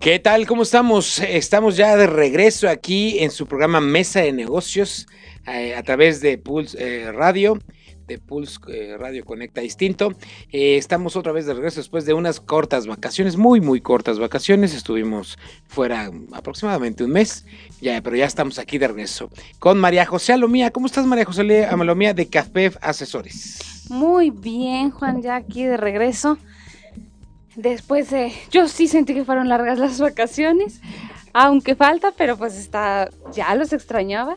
¿Qué tal? ¿Cómo estamos? Estamos ya de regreso aquí en su programa Mesa de Negocios eh, a través de Pulse eh, Radio, de Pulse eh, Radio Conecta Distinto. estamos otra vez de regreso después de unas cortas vacaciones, muy, muy cortas vacaciones. Estuvimos fuera aproximadamente un mes, ya, pero ya estamos aquí de regreso con María José Alomía. ¿Cómo estás, María José Alomía de Café Asesores? Muy bien, Juan, ya aquí de regreso Después de, yo sí sentí que fueron largas las vacaciones, aunque falta, pero pues está, ya los extrañaba.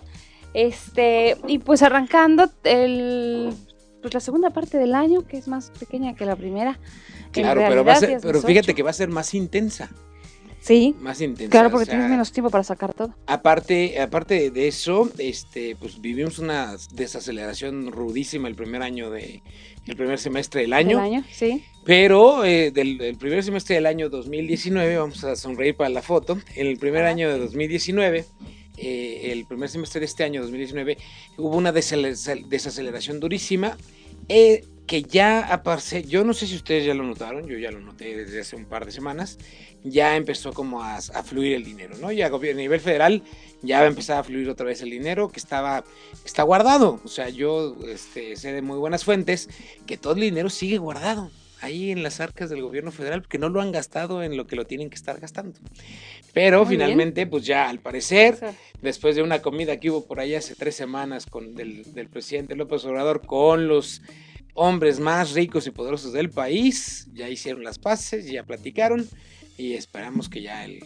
Este, y pues arrancando el, pues la segunda parte del año, que es más pequeña que la primera. Claro, pero, va a ser, pero fíjate que va a ser más intensa. Sí. Más intensa. Claro, porque tienes menos tiempo para sacar todo. Aparte, aparte de eso, este, pues vivimos una desaceleración rudísima el primer año de, el primer semestre del año. año, sí. Pero eh, del, primer semestre del año 2019, vamos a sonreír para la foto, en el primer año de 2019, eh, el primer semestre de este año 2019, hubo una desaceleración durísima. Eh, que ya aparece, yo no sé si ustedes ya lo notaron, yo ya lo noté desde hace un par de semanas, ya empezó como a, fluir el dinero, ¿no? Ya a nivel federal ya va a empezar a fluir otra vez el dinero que estaba, está guardado. O sea, yo este, sé de muy buenas fuentes que todo el dinero sigue guardado ahí en las arcas del gobierno federal porque no lo han gastado en lo que lo tienen que estar gastando. Pero finalmente, pues ya al parecer, después de una comida que hubo por ahí hace tres semanas con del, del presidente López Obrador con los hombres más ricos y poderosos del país, ya hicieron las paces, ya platicaron y esperamos que ya el,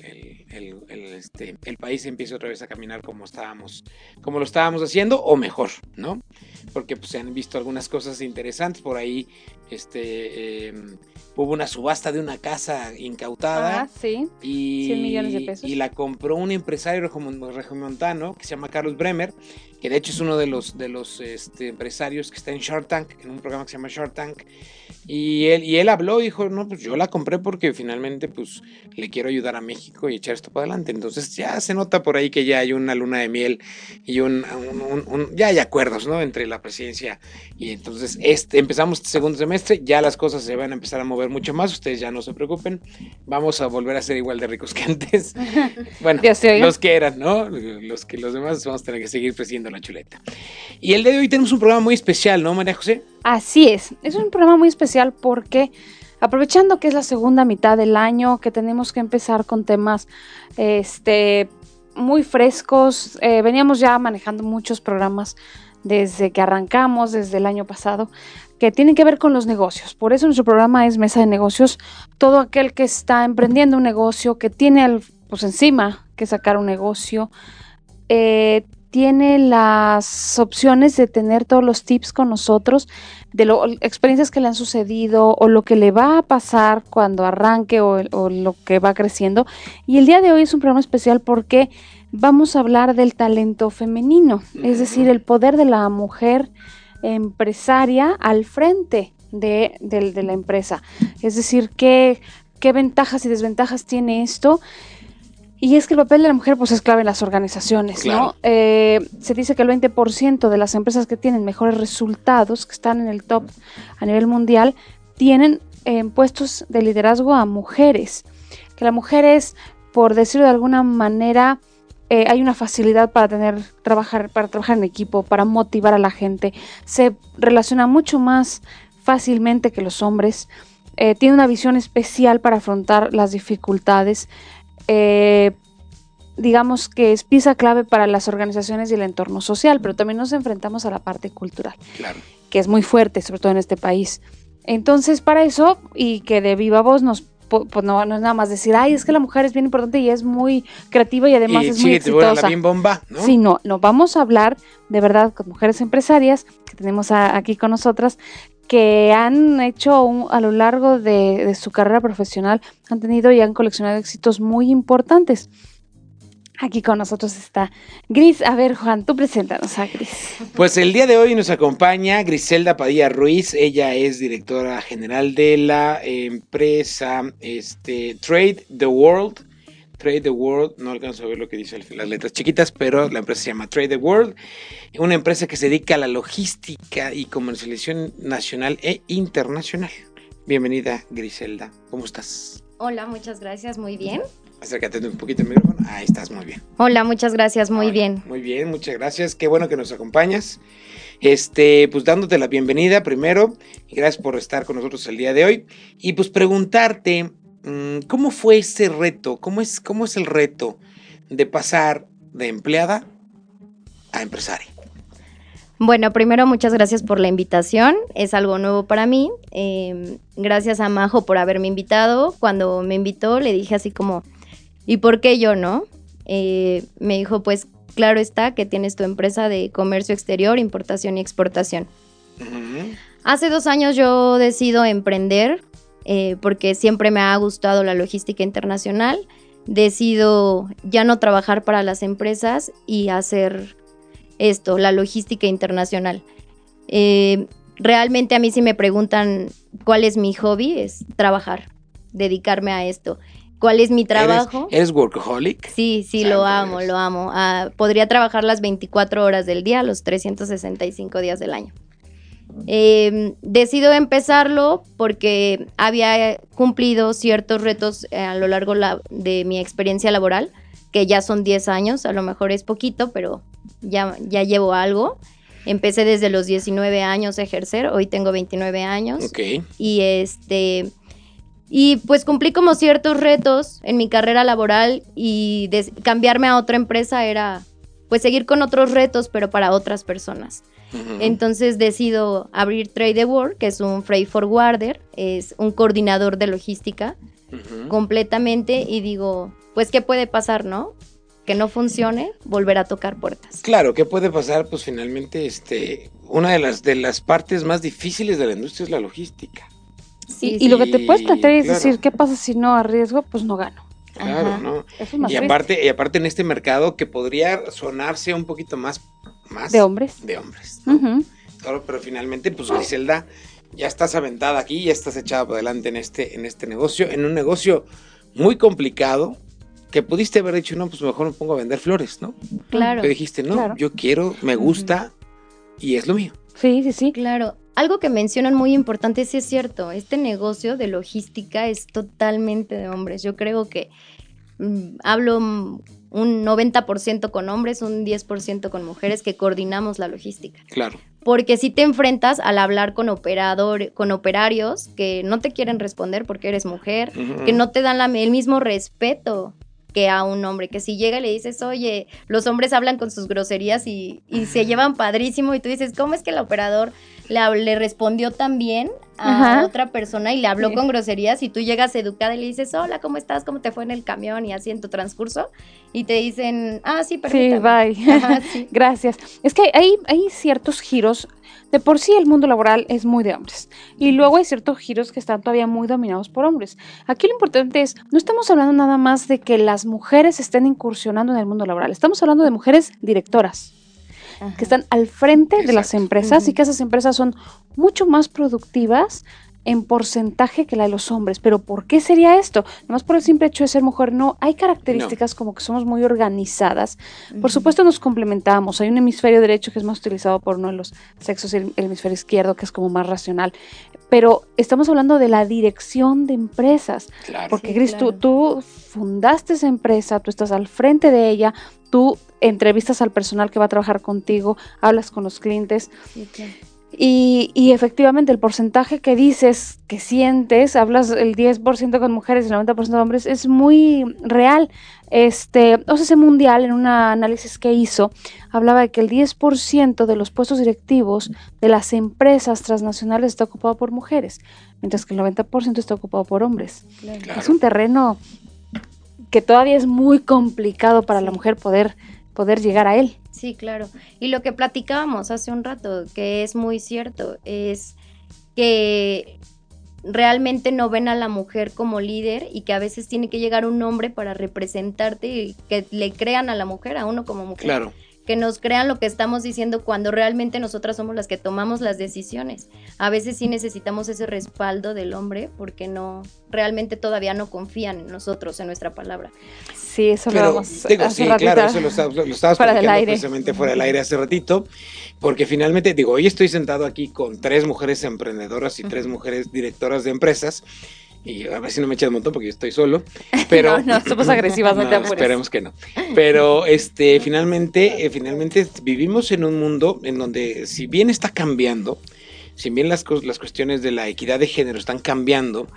este, el, país empiece otra vez a caminar como estábamos, como lo estábamos haciendo o mejor, ¿no? Porque pues, se han visto algunas cosas interesantes por ahí, este, em, hubo una subasta de una casa incautada. Ah, sí. Y, 100 millones de pesos. Y la compró un empresario regiomontano que se llama Carlos Bremer, que de hecho es uno de los, de los este, empresarios que está en Shark Tank, en un programa que se llama Shark Tank. Y él, y él habló y dijo, no, pues yo la compré porque finalmente pues le quiero ayudar a México y echar esto para adelante. Entonces ya se nota por ahí que ya hay una luna de miel y un, ya hay acuerdos, ¿no? Entre la presidencia y entonces este, empezamos este segundo semestre, ya las cosas se van a empezar a mover mucho más, ustedes ya no se preocupen, vamos a volver a ser igual de ricos que antes. Bueno, los que eran, ¿no? Los que los demás vamos a tener que seguir presidiendo la chuleta. Y el día de hoy tenemos un programa muy especial, ¿no, María José? Así es, es un programa muy especial porque aprovechando que es la segunda mitad del año, que tenemos que empezar con temas este, muy frescos, eh, veníamos ya manejando muchos programas desde que arrancamos, desde el año pasado, que tienen que ver con los negocios. Por eso nuestro programa es Mesa de Negocios. Todo aquel que está emprendiendo un negocio, que tiene pues encima que sacar un negocio, eh, tiene las opciones de tener todos los tips con nosotros de experiencias que le han sucedido o lo que le va a pasar cuando arranque o, lo que va creciendo. Y el día de hoy es un programa especial porque vamos a hablar del talento femenino, es decir, el poder de la mujer empresaria al frente de, de la empresa. Es decir, qué, qué ventajas y desventajas tiene esto y es que el papel de la mujer pues es clave en las organizaciones, ¿no? Eh, se dice que el 20% de las empresas que tienen mejores resultados, que están en el top a nivel mundial, tienen en puestos de liderazgo a mujeres. Que la mujer es, por decirlo de alguna manera, eh, hay una facilidad para tener trabajar para trabajar en equipo, para motivar a la gente. Se relaciona mucho más fácilmente que los hombres. Eh, tiene una visión especial para afrontar las dificultades eh, digamos que es pieza clave para las organizaciones y el entorno social, pero también nos enfrentamos a la parte cultural, Claro. que es muy fuerte, sobre todo en este país. Entonces, para eso, y que de viva voz nos pues no, no es nada más decir, ay, es que la mujer es bien importante y es muy creativa y además y es muy la exitosa. bien bomba, ¿no? Sí, no, no, vamos a hablar de verdad con mujeres empresarias que tenemos a- aquí con nosotras que han hecho un- a lo largo de, de su carrera profesional, han tenido y han coleccionado éxitos muy importantes. Aquí con nosotros está Gris. A ver, Juan, tú preséntanos a Gris. Pues el día de hoy nos acompaña Griselda Padilla Ruiz. Ella es directora general de la empresa este, Trade the World. Trade the World, no alcanzo a ver lo que dice las letras chiquitas, pero la empresa se llama Trade the World. Una empresa que se dedica a la logística y comercialización nacional e internacional. Bienvenida, Griselda. ¿Cómo estás? Hola, muchas gracias, muy bien. Acércate un poquito al micrófono. Ahí estás, muy bien. Hola, muchas gracias, muy Hola, bien. Muy bien, muchas gracias. Qué bueno que nos acompañas. Este, pues dándote la bienvenida primero y gracias por estar con nosotros el día de hoy y pues preguntarte mm, cómo fue ese reto, cómo es cómo es el reto de pasar de empleada a empresaria. Bueno, primero muchas gracias por la invitación, es algo nuevo para mí. Eh, gracias a Majo por haberme invitado. Cuando me invitó le dije así como, ¿y por qué yo no? Eh, me dijo, pues claro está que tienes tu empresa de comercio exterior, importación y exportación. Hace dos años yo decido emprender eh, porque siempre me ha gustado la logística internacional. Decido ya no trabajar para las empresas y hacer esto, la logística internacional. Eh, realmente a mí si me preguntan cuál es mi hobby, es trabajar, dedicarme a esto. ¿Cuál es mi trabajo? ¿Eres, eres workaholic? Sí, sí, lo amo, lo amo. Ah, podría trabajar las 24 horas del día, los 365 días del año. Eh, decido empezarlo porque había cumplido ciertos retos eh, a lo largo la- de mi experiencia laboral, que ya son 10 años, a lo mejor es poquito, pero ya, ya llevo algo. Empecé desde los 19 años a ejercer, hoy tengo 29 años Ok. y este y pues cumplí como ciertos retos en mi carrera laboral y cambiarme a otra empresa era pues seguir con otros retos pero para otras personas. Entonces decido abrir Trade the World, que es un freight forwarder, es un coordinador de logística completamente y digo, pues qué puede pasar, ¿no? Que no funcione, volver a tocar puertas. Claro, ¿qué puede pasar? Pues finalmente, este, una de las, de las partes más difíciles de la industria es la logística. Sí, y, y lo que te puedes plantear es claro. decir, ¿qué pasa si no arriesgo? Pues no gano. Claro, Ajá. ¿no? Eso es más Y triste. aparte, y aparte en este mercado que podría sonarse un poquito más, más de hombres. de hombres. Claro, pero finalmente, pues Griselda, ya estás aventada aquí, ya estás echada por adelante en este, en este negocio, en un negocio muy complicado, que pudiste haber dicho, no, pues mejor me pongo a vender flores, ¿no? Claro. Pero dijiste, no, Claro. yo quiero, me gusta y es lo mío. Sí, sí, sí. Claro, algo que mencionan muy importante, sí es cierto, este negocio de logística es totalmente de hombres. Yo creo que mm, hablo mm, un 90% con hombres, un 10% con mujeres que coordinamos la logística. Claro. Porque si te enfrentas al hablar con operador, con operarios que no te quieren responder porque eres mujer, que no te dan la- el mismo respeto que a un hombre, que si llega y le dices, oye, los hombres hablan con sus groserías y, y se llevan padrísimo y tú dices, ¿cómo es que el operador le, le respondió tan bien a Ajá. otra persona y le habló Sí. con groserías y tú llegas educada y le dices, hola, ¿cómo estás? ¿Cómo te fue en el camión y así en tu transcurso? Y te dicen, ah, sí, Sí, permítame. bye. Ajá, sí. Gracias. Es que hay, hay ciertos giros. De por sí el mundo laboral es muy de hombres. Y luego hay ciertos giros que están todavía muy dominados por hombres. Aquí lo importante es, no estamos hablando nada más de que las mujeres estén incursionando en el mundo laboral. Estamos hablando de mujeres directoras Ajá. que están al frente de las empresas y que esas empresas son mucho más productivas en porcentaje que la de los hombres. Pero ¿por qué sería esto? Nomás por el simple hecho de ser mujer, no. Hay características como que somos muy organizadas. Por Ujú. supuesto nos complementamos. Hay un hemisferio derecho que es más utilizado por uno de los sexos y el, hemisferio izquierdo que es como más racional. Pero estamos hablando de la dirección de empresas. Claro. Porque Sí, Gris, tú, claro. tú fundaste esa empresa, tú estás al frente de ella, tú entrevistas al personal que va a trabajar contigo, hablas con los clientes. Sí, claro. Y, y, efectivamente el porcentaje que dices, que sientes, hablas el 10% con mujeres y el 90% de hombres, es muy real. Este, OCC Mundial, en un análisis que hizo, hablaba de que el 10% de los puestos directivos de las empresas transnacionales está ocupado por mujeres, mientras que el 90% está ocupado por hombres. Claro. Es un terreno que todavía es muy complicado para la mujer poder, poder llegar a él. Sí, claro. Y lo que platicábamos hace un rato, que es muy cierto, es que realmente no ven a la mujer como líder y que a veces tiene que llegar un hombre para representarte y que le crean a la mujer, a uno como mujer. Claro que nos crean lo que estamos diciendo cuando realmente nosotras somos las que tomamos las decisiones. A veces sí necesitamos ese respaldo del hombre porque no realmente todavía no confían en nosotros, en nuestra palabra. Sí, eso lo vamos digo, sí, claro, eso lo, lo, lo estabas fuera del aire. precisamente fuera del aire hace ratito, porque finalmente, digo, hoy estoy sentado aquí con tres mujeres emprendedoras y tres mujeres directoras de empresas y a ver si no me echas un montón porque yo estoy solo. Pero, no, no, somos agresivas, no, te apures. Esperemos que no. Pero este, finalmente, eh, finalmente vivimos en un mundo en donde, si bien está cambiando, si bien las, las cuestiones de la equidad de género están cambiando,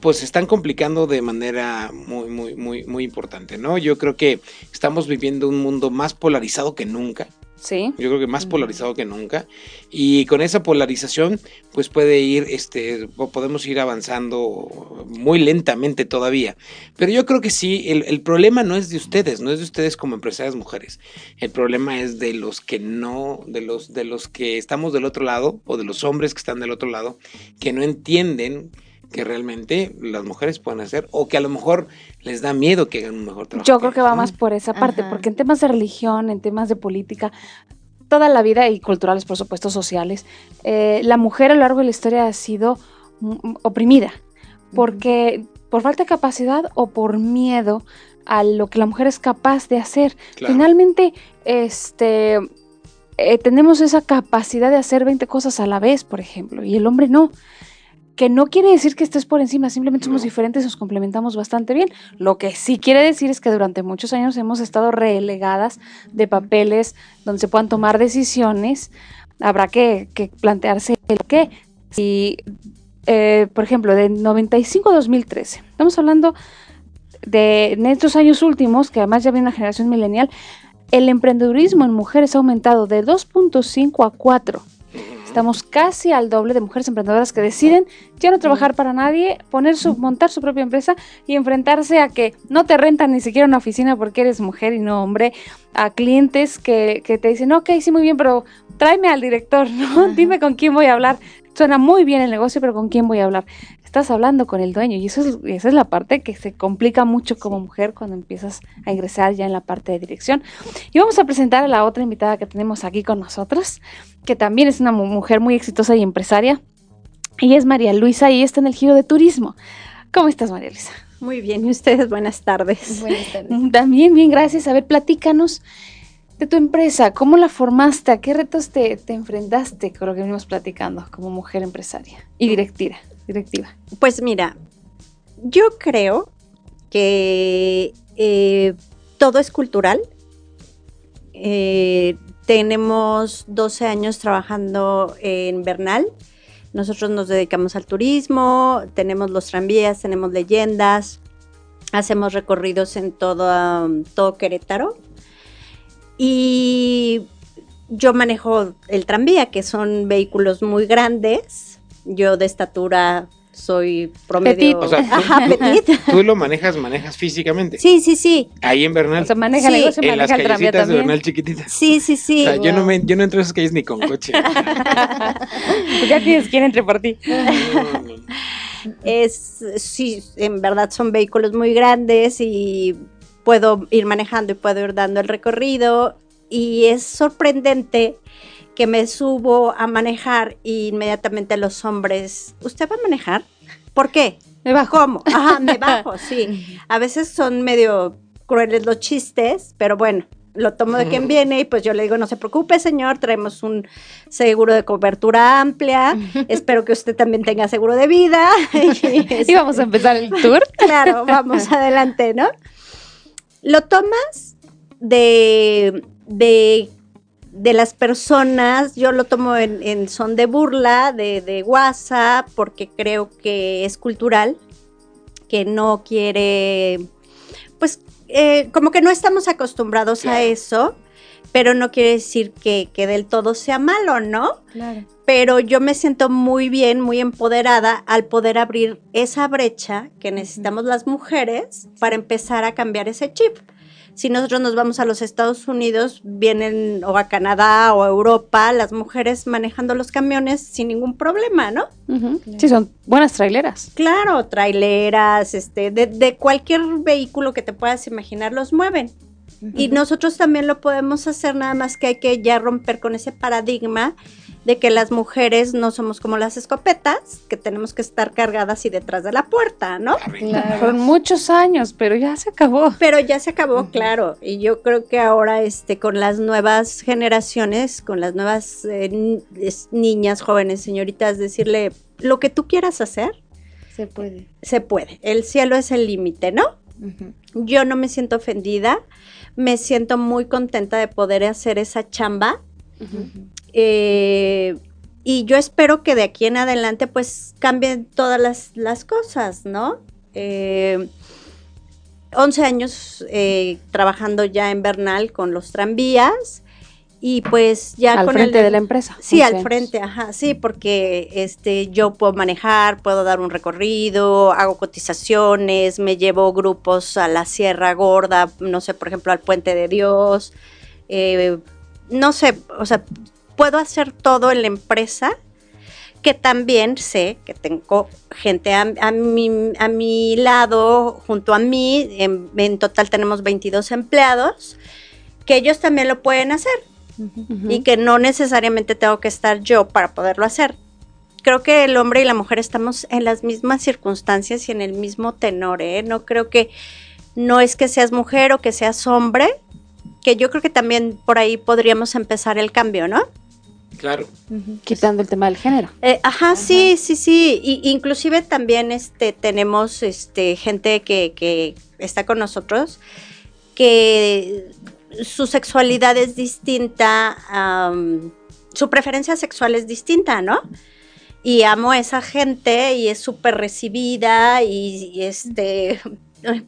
pues se están complicando de manera muy, muy, muy, muy importante, ¿no? Yo creo que estamos viviendo un mundo más polarizado que nunca. Sí. Yo creo que más polarizado que nunca. Y con esa polarización, pues puede ir, este, podemos ir avanzando muy lentamente todavía. Pero yo creo que sí, el, el, problema no es de ustedes, no es de ustedes como empresarias mujeres. El problema es de los que no, de los, de los que estamos del otro lado, o de los hombres que están del otro lado, que no entienden que realmente las mujeres pueden hacer o que a lo mejor les da miedo que hagan un mejor trabajo. Yo creo que va más por esa parte, porque en temas de religión, en temas de política, toda la vida y culturales, por supuesto, sociales, eh, la mujer a lo largo de la historia ha sido oprimida, porque por falta de capacidad o por miedo a lo que la mujer es capaz de hacer. Claro. Finalmente, este, eh, tenemos esa capacidad de hacer 20 cosas a la vez, por ejemplo, y el hombre no que no quiere decir que estés por encima, simplemente somos diferentes y nos complementamos bastante bien. Lo que sí quiere decir es que durante muchos años hemos estado relegadas de papeles donde se puedan tomar decisiones. Habrá que, que plantearse el qué. Si, eh, por ejemplo, de 95 a 2013, estamos hablando de en estos años últimos, que además ya viene una generación milenial, el emprendedurismo en mujeres ha aumentado de 2.5 a 4 Estamos casi al doble de mujeres emprendedoras que deciden ya no trabajar para nadie, poner su, montar su propia empresa y enfrentarse a que no te rentan ni siquiera una oficina porque eres mujer y no hombre, a clientes que, que te dicen, ok, sí, muy bien, pero tráeme al director, ¿no? Dime con quién voy a hablar. Suena muy bien el negocio, pero ¿con quién voy a hablar? Estás hablando con el dueño y eso es, esa es la parte que se complica mucho como mujer cuando empiezas a ingresar ya en la parte de dirección. Y vamos a presentar a la otra invitada que tenemos aquí con nosotros, que también es una mujer muy exitosa y empresaria. Y es María Luisa y está en el giro de turismo. ¿Cómo estás, María Luisa? Muy bien, y ustedes, buenas tardes. Buenas tardes. También, bien, gracias. A ver, platícanos de tu empresa, ¿cómo la formaste? ¿A qué retos te, te, enfrentaste con lo que venimos platicando como mujer empresaria y directiva? Directiva? Pues mira, yo creo que eh, todo es cultural. Eh, tenemos 12 años trabajando en Bernal. Nosotros nos dedicamos al turismo, tenemos los tranvías, tenemos leyendas, hacemos recorridos en todo, todo Querétaro. Y yo manejo el tranvía, que son vehículos muy grandes. Yo de estatura soy promedio. Petit. O sea, tú, Ajá, petit. tú, lo manejas, manejas físicamente. Sí, sí, sí. Ahí en Bernal. O sea, maneja Sí. el negocio, en las callecitas de. Bernal chiquititas. Sí, sí, sí. O sea, yo, no me, yo no entro a esas calles ni con coche. Pues ya tienes quien entre por ti. No, no, no. Es, sí, en verdad son vehículos muy grandes y puedo ir manejando y puedo ir dando el recorrido. Y es sorprendente que me subo a manejar y inmediatamente los hombres, ¿usted va a manejar? ¿Por qué? Me bajo. ¿Cómo? Ajá, me bajo, sí. A veces son medio crueles los chistes, pero bueno, lo tomo de quien viene y pues yo le digo, no se preocupe, señor, traemos un seguro de cobertura amplia. Espero que usted también tenga seguro de vida. Y, Y vamos a empezar el tour. Claro, vamos adelante, ¿no? Lo tomas de, de de las personas, yo lo tomo en, son de burla, de, de WhatsApp, porque creo que es cultural, que no quiere, pues eh, como que no estamos acostumbrados a eso, pero no quiere decir que, que, del todo sea malo, ¿no? Claro. Pero yo me siento muy bien, muy empoderada al poder abrir esa brecha que necesitamos las mujeres para empezar a cambiar ese chip si nosotros nos vamos a los Estados Unidos, vienen o a Canadá o a Europa, las mujeres manejando los camiones sin ningún problema, ¿no? Sí, son buenas traileras. Claro, traileras, este, de, de cualquier vehículo que te puedas imaginar, los mueven. Y nosotros también lo podemos hacer, nada más que hay que ya romper con ese paradigma de que las mujeres no somos como las escopetas, que tenemos que estar cargadas y detrás de la puerta, ¿no? Claro. Por muchos años, pero ya se acabó. Pero ya se acabó, claro. Y yo creo que ahora, este, con las nuevas generaciones, con las nuevas eh, niñas, jóvenes, señoritas, decirle lo que tú quieras hacer. Se puede. Se puede. El cielo es el límite, ¿no? Yo no me siento ofendida, me siento muy contenta de poder hacer esa chamba. Eh, y yo espero que de aquí en adelante pues cambien todas las, cosas, ¿no? Eh, 11 años eh, trabajando ya en Bernal con los tranvías y pues ya al frente de la empresa. Sí, al frente, ajá, sí, porque este yo puedo manejar, puedo dar un recorrido, hago cotizaciones, me llevo grupos a la Sierra Gorda, no sé, por ejemplo, al Puente de Dios, eh, no sé, o sea, puedo hacer todo en la empresa, que también sé que tengo gente a, mi, a mi, lado, junto a mí, en, total tenemos 22 empleados, que ellos también lo pueden hacer y que no necesariamente tengo que estar yo para poderlo hacer. Creo que el hombre y la mujer estamos en las mismas circunstancias y en el mismo tenor, ¿eh? No creo que, no es que seas mujer o que seas hombre, que yo creo que también por ahí podríamos empezar el cambio, ¿no? Claro. Quitando el tema del género. Eh, ajá, sí, sí, sí. Y, inclusive también este, tenemos este, gente que, que está con nosotros que su sexualidad es distinta, su preferencia sexual es distinta, ¿no? Y amo a esa gente y es súper recibida y, este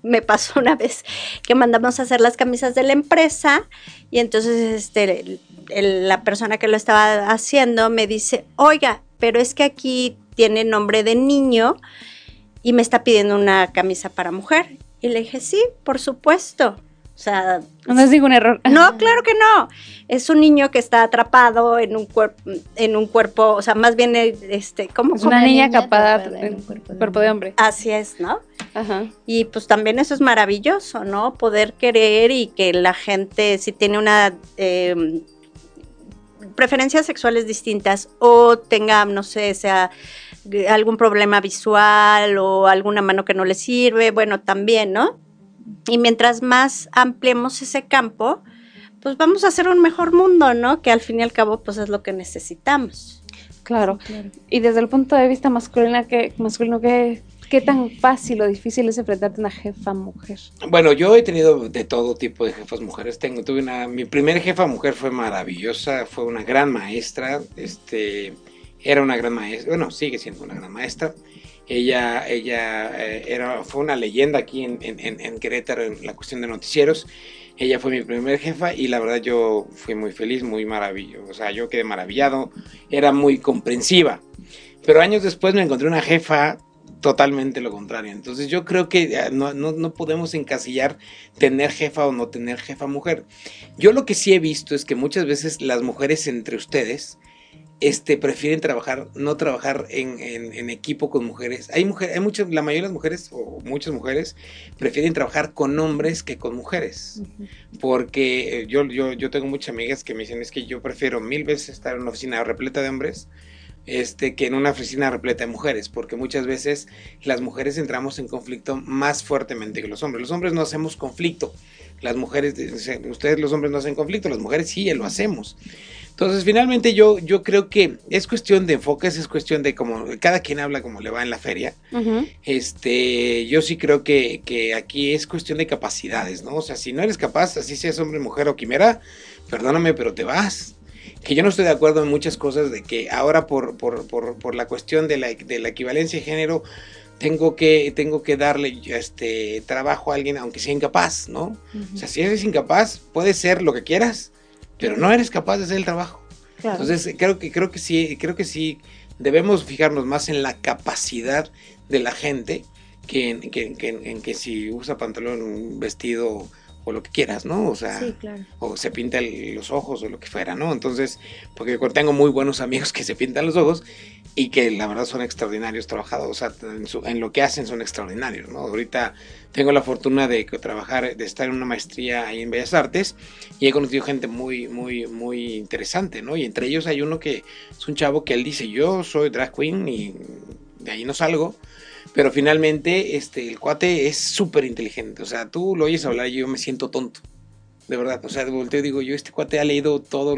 me pasó una vez que mandamos a hacer las camisas de la empresa y entonces este la persona que lo estaba haciendo me dice, oiga, pero es que aquí tiene nombre de niño y me está pidiendo una camisa para mujer. Y le dije, sí, por supuesto. O sea, no es ningún error. No, claro que no. Es un niño que está atrapado en un cuerpo, en un cuerpo, o sea, más bien este, ¿cómo? Es una, niña, capada en un cuerpo de, hombre. Así es, ¿no? Ajá. Y pues también eso es maravilloso, ¿no? Poder querer y que la gente, si tiene una eh, preferencias sexuales distintas o tenga, no sé, sea algún problema visual o alguna mano que no le sirve, bueno, también, ¿no? Y mientras más ampliemos ese campo, pues vamos a hacer un mejor mundo, ¿no? Que al fin y al cabo, pues es lo que necesitamos. Claro. Y desde el punto de vista masculino, ¿qué, masculino, ¿qué, ¿Qué tan fácil o difícil es enfrentarte a una jefa mujer? Bueno, yo he tenido de todo tipo de jefas mujeres. Tengo, tuve una, mi primera jefa mujer fue maravillosa, fue una gran maestra, este, era una gran maestra, bueno, sigue siendo una gran maestra. Ella, ella eh, era, fue una leyenda aquí en, en, en, Querétaro en la cuestión de noticieros. Ella fue mi primer jefa y la verdad yo fui muy feliz, muy maravilloso. O sea, yo quedé maravillado, era muy comprensiva. Pero años después me encontré una jefa totalmente lo contrario. Entonces yo creo que eh, no, no, podemos encasillar tener jefa o no tener jefa mujer. Yo lo que sí he visto es que muchas veces las mujeres entre ustedes este, prefieren trabajar, no trabajar en, en, equipo con mujeres. Hay mujeres, hay muchas, la mayoría de las mujeres, o muchas mujeres, prefieren trabajar con hombres que con mujeres. Porque eh, yo, yo, yo tengo muchas amigas que me dicen es que yo prefiero mil veces estar en una oficina repleta de hombres este, que en una oficina repleta de mujeres, porque muchas veces las mujeres entramos en conflicto más fuertemente que los hombres. Los hombres no hacemos conflicto, las mujeres, ustedes los hombres no hacen conflicto, las mujeres sí lo hacemos. Entonces, finalmente yo, yo creo que es cuestión de enfoques, es cuestión de como cada quien habla como le va en la feria. Este, yo sí creo que, que, aquí es cuestión de capacidades, ¿no? O sea, si no eres capaz, así seas hombre, mujer o quimera, perdóname, pero te vas que yo no estoy de acuerdo en muchas cosas de que ahora por, por, por, por la cuestión de la, de la equivalencia de género tengo que, tengo que darle este trabajo a alguien aunque sea incapaz, ¿no? O sea, si eres incapaz, puedes ser lo que quieras, pero no eres capaz de hacer el trabajo. Entonces, creo que, creo que sí, creo que sí debemos fijarnos más en la capacidad de la gente que en que, en que si usa pantalón, un vestido o lo que quieras, ¿no? O sea, o se pinta los ojos o lo que fuera, ¿no? Entonces, porque tengo muy buenos amigos que se pintan los ojos y que la verdad son extraordinarios trabajadores, o sea, en, lo que hacen son extraordinarios, ¿no? Ahorita tengo la fortuna de trabajar, de estar en una maestría ahí en Bellas Artes y he conocido gente muy, muy, muy interesante, ¿no? Y entre ellos hay uno que es un chavo que él dice, yo soy drag queen y de ahí no salgo, pero finalmente este, el cuate es súper inteligente, o sea, tú lo oyes hablar y yo me siento tonto. De verdad, o sea, de volteo digo, yo este cuate ha leído todo,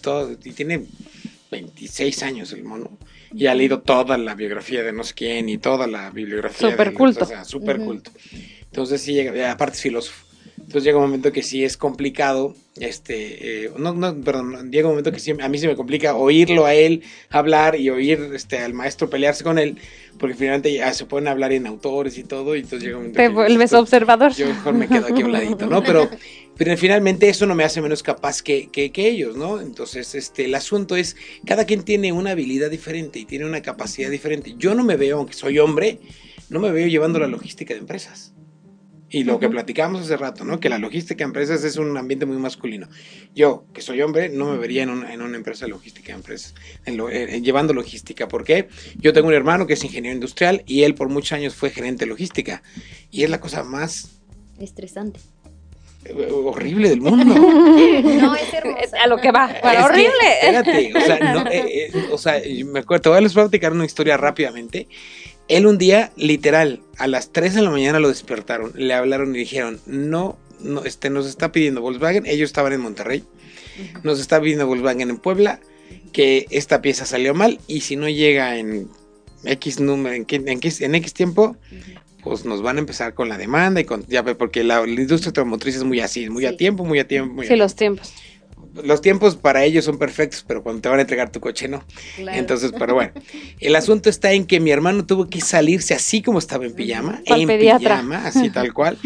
todo y tiene 26 años el mono y ha leído toda la biografía de no sé quién y toda la bibliografía. Súper culto. O sea, súper culto. Entonces sí llega, aparte es filósofo. Entonces llega un momento que sí es complicado, este, eh, no, no, perdón, llega un momento que sí, a mí se me complica oírlo a él hablar y oír este, al maestro pelearse con él, porque finalmente ya se pueden hablar en autores y todo, y entonces llega un momento Te vuelves observador. Yo mejor me quedo aquí a un ladito, ¿no? Pero, pero finalmente eso no me hace menos capaz que, que, que, ellos, ¿no? Entonces, este, el asunto es, cada quien tiene una habilidad diferente y tiene una capacidad diferente. Yo no me veo, aunque soy hombre, no me veo llevando la logística de empresas. Y lo que platicamos hace rato, ¿no? Que la logística de empresas es un ambiente muy masculino. Yo, que soy hombre, no me vería en una, en una empresa de logística de empresas, en llevando logística. ¿Por qué? Yo tengo un hermano que es ingeniero industrial y él por muchos años fue gerente de logística. Y es la cosa más... Estresante eh, horrible del mundo. No, es hermosa. A lo que va. horrible. espérate, o sea, no, eh, eh, o sea, me acuerdo, voy a les voy a platicar una historia rápidamente. Él un día, literal, a las 3 de la mañana lo despertaron, le hablaron y dijeron, no, no, este, nos está pidiendo Volkswagen, ellos estaban en Monterrey, nos está pidiendo Volkswagen en Puebla, que esta pieza salió mal y si no llega en X número, en, en, en X tiempo, pues nos van a empezar con la demanda y con, ya porque la, industria automotriz es muy así, muy a tiempo, muy a tiempo. Muy sí, los tiempos los tiempos para ellos son perfectos, pero cuando te van a entregar tu coche no. Entonces, pero bueno, el asunto está en que mi hermano tuvo que salirse así como estaba en pijama, en pijama, así tal cual,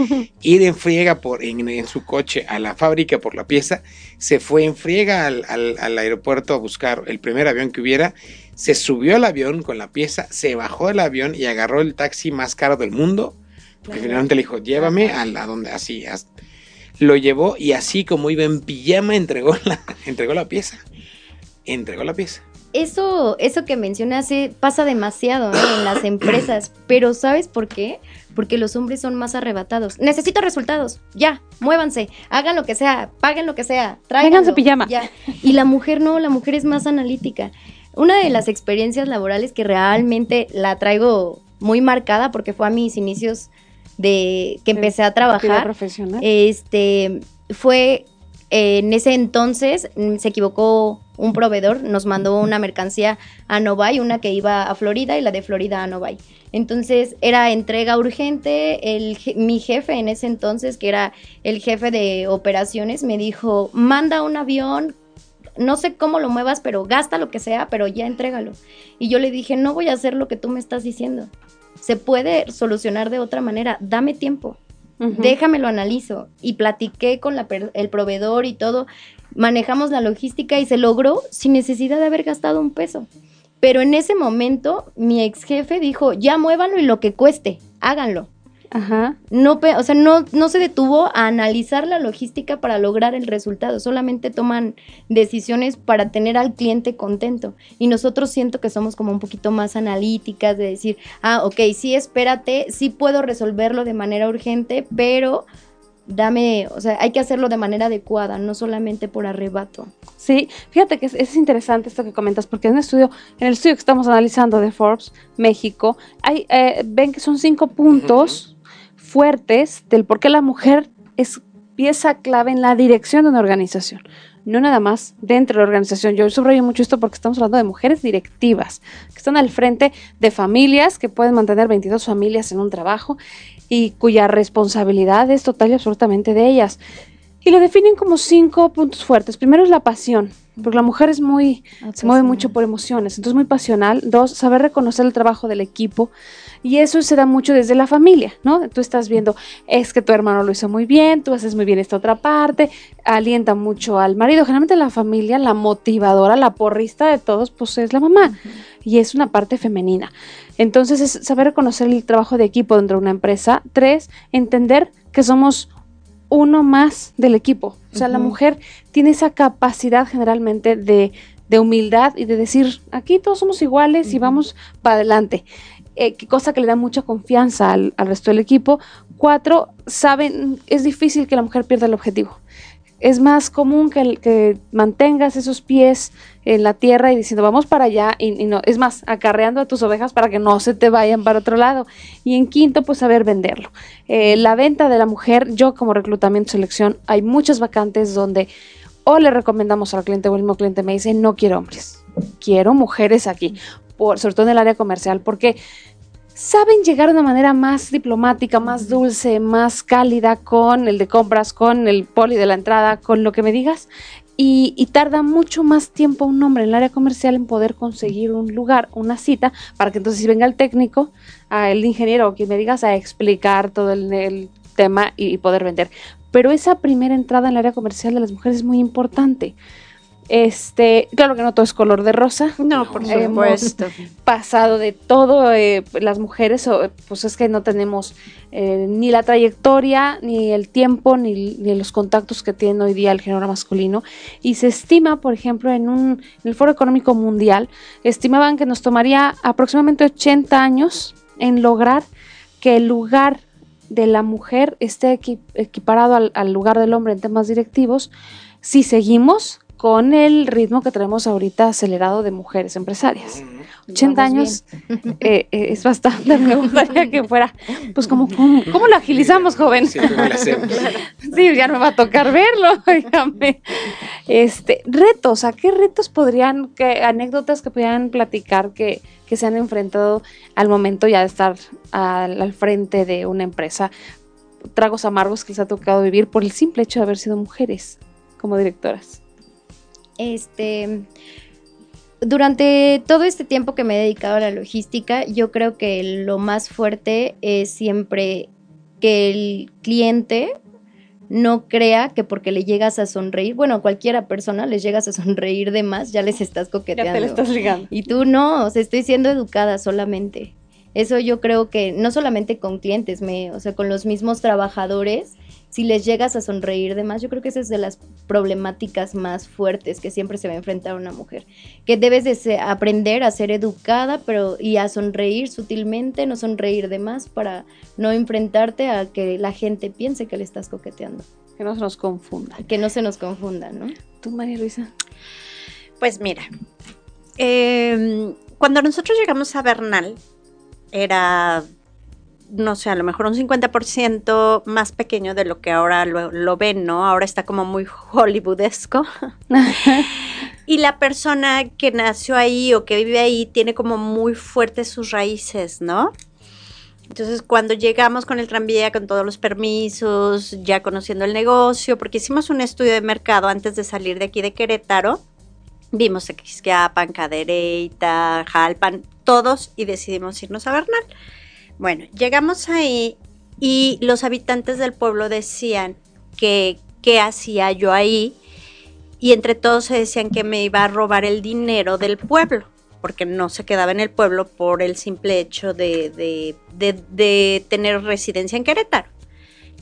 ir en friega por, en, su coche a la fábrica por la pieza, se fue en friega al, al, aeropuerto a buscar el primer avión que hubiera, se subió al avión con la pieza, se bajó del avión y agarró el taxi más caro del mundo, porque finalmente le dijo, llévame a, donde así, hasta, lo llevó y así como iba en pijama entregó la, entregó la pieza. Entregó la pieza. Eso, eso que mencionas eh, pasa demasiado en las empresas, pero ¿sabes por qué? Porque los hombres son más arrebatados. Necesito resultados, ya, muévanse, hagan lo que sea, paguen lo que sea, traigan su pijama. Ya. Y la mujer no, la mujer es más analítica. Una de las experiencias laborales que realmente la traigo muy marcada porque fue a mis inicios de que empecé a trabajar. Profesional. Este fue en ese entonces mm, se equivocó un proveedor, nos mandó una mercancía a Novaj, una que iba a Florida y la de Florida a Novaj. Entonces era entrega urgente, el, mi jefe en ese entonces, que era el jefe de operaciones, me dijo, manda un avión, no sé cómo lo muevas, pero gasta lo que sea, pero ya entrégalo. Y yo le dije, no voy a hacer lo que tú me estás diciendo se puede solucionar de otra manera, dame tiempo, déjame lo analizo. Y platiqué con el proveedor y todo, manejamos la logística y se logró sin necesidad de haber gastado un peso. Pero en ese momento mi ex jefe dijo, ya muévanlo y lo que cueste, háganlo. Ajá. No, o sea, no, no se detuvo a analizar la logística para lograr el resultado, solamente toman decisiones para tener al cliente contento. Y nosotros siento que somos como un poquito más analíticas de decir, ah, ok, sí, espérate, sí puedo resolverlo de manera urgente, pero dame, o sea, hay que hacerlo de manera adecuada, no solamente por arrebato. Sí, fíjate que es, interesante esto que comentas, porque en el estudio, en el estudio que estamos analizando de Forbes México, hay, eh, ven que son cinco puntos fuertes del por qué la mujer es pieza clave en la dirección de una organización. No nada más dentro de la organización. Yo subrayo mucho esto porque estamos hablando de mujeres directivas, que están al frente de familias, que pueden mantener 22 familias en un trabajo y cuya responsabilidad es total y absolutamente de ellas. Y lo definen como cinco puntos fuertes. Primero es la pasión. porque la mujer es muy, se mueve mucho por emociones, entonces muy pasional. Dos, saber reconocer el trabajo del equipo. Y eso se da mucho desde la familia, ¿no? Tú estás viendo, es que tu hermano lo hizo muy bien, tú haces muy bien esta otra parte, alienta mucho al marido. Generalmente la familia, la motivadora, la porrista de todos, pues es la mamá. Y es una parte femenina. Entonces es saber reconocer el trabajo de equipo dentro de una empresa. Tres, entender que somos uno más del equipo. O sea, la mujer tiene esa capacidad generalmente de, de humildad y de decir, aquí todos somos iguales y vamos para adelante. Eh, cosa que le da mucha confianza al, al, resto del equipo. Cuatro, saben, es difícil que la mujer pierda el objetivo. Es más común que, que mantengas esos pies en la tierra y diciendo vamos para allá y, no, es más, acarreando a tus ovejas para que no se te vayan para otro lado. Y en quinto, pues saber venderlo. Eh, la venta de la mujer, yo como reclutamiento selección, hay muchas vacantes donde o le recomendamos al cliente o el mismo cliente me dice no quiero hombres, quiero mujeres aquí por, sobre todo en el área comercial, porque saben llegar de una manera más diplomática, más dulce, más cálida con el de compras, con el poli de la entrada, con lo que me digas. Y, y, tarda mucho más tiempo un hombre en el área comercial en poder conseguir un lugar, una cita, para que entonces venga el técnico, el ingeniero o quien me digas a explicar todo el, el tema y, y poder vender. Pero esa primera entrada en el área comercial de las mujeres es muy importante. Este, claro que no todo es color de rosa. No, por supuesto. Hemos pasado de todo. Eh, las mujeres, pues es que no tenemos eh, ni la trayectoria, ni el tiempo, ni, ni, los contactos que tiene hoy día el género masculino. Y se estima, por ejemplo, en, un, en el Foro Económico Mundial, estimaban que nos tomaría aproximadamente 80 años en lograr que el lugar de la mujer esté equi equiparado al, al lugar del hombre en temas directivos si seguimos con el ritmo que tenemos ahorita acelerado de mujeres empresarias. 80 Vamos años eh, eh, es bastante, me gustaría que fuera, pues como, ¿cómo, cómo lo agilizamos, joven? Sí, ¿cómo lo hacemos? sí, ya no me va a tocar verlo, dígame. Este, retos, ¿a qué retos podrían, qué anécdotas que podrían platicar que, que se han enfrentado al momento ya de estar al, al frente de una empresa? Tragos amargos que les ha tocado vivir por el simple hecho de haber sido mujeres como directoras. Este, durante todo este tiempo que me he dedicado a la logística, yo creo que lo más fuerte es siempre que el cliente no crea que porque le llegas a sonreír, bueno, cualquiera persona les llegas a sonreír de más, ya les estás coqueteando. Ya te le estás ligando. Y tú no, o sea, estoy siendo educada solamente. Eso yo creo que no solamente con clientes, me, o sea, con los mismos trabajadores, si les llegas a sonreír de más, yo creo que esa es de las problemáticas más fuertes que siempre se va a enfrentar una mujer, que debes de ser, aprender a ser educada pero y a sonreír sutilmente, no sonreír de más para no enfrentarte a que la gente piense que le estás coqueteando. Que no se nos confunda. Que no se nos confunda, ¿no? ¿Tú, María Luisa? Pues mira, eh, cuando nosotros llegamos a Bernal, era no sé, a lo mejor un 50% más pequeño de lo que ahora lo, lo, ven, ¿no? Ahora está como muy hollywoodesco. y la persona que nació ahí o que vive ahí tiene como muy fuertes sus raíces, ¿no? Entonces, cuando llegamos con el tranvía, con todos los permisos, ya conociendo el negocio, porque hicimos un estudio de mercado antes de salir de aquí de Querétaro, vimos Xquiapan, Cadereyta, Jalpan, todos, y decidimos irnos a Bernal. Bueno, llegamos ahí y los habitantes del pueblo decían que qué hacía yo ahí y entre todos se decían que me iba a robar el dinero del pueblo porque no se quedaba en el pueblo por el simple hecho de, tener residencia en Querétaro.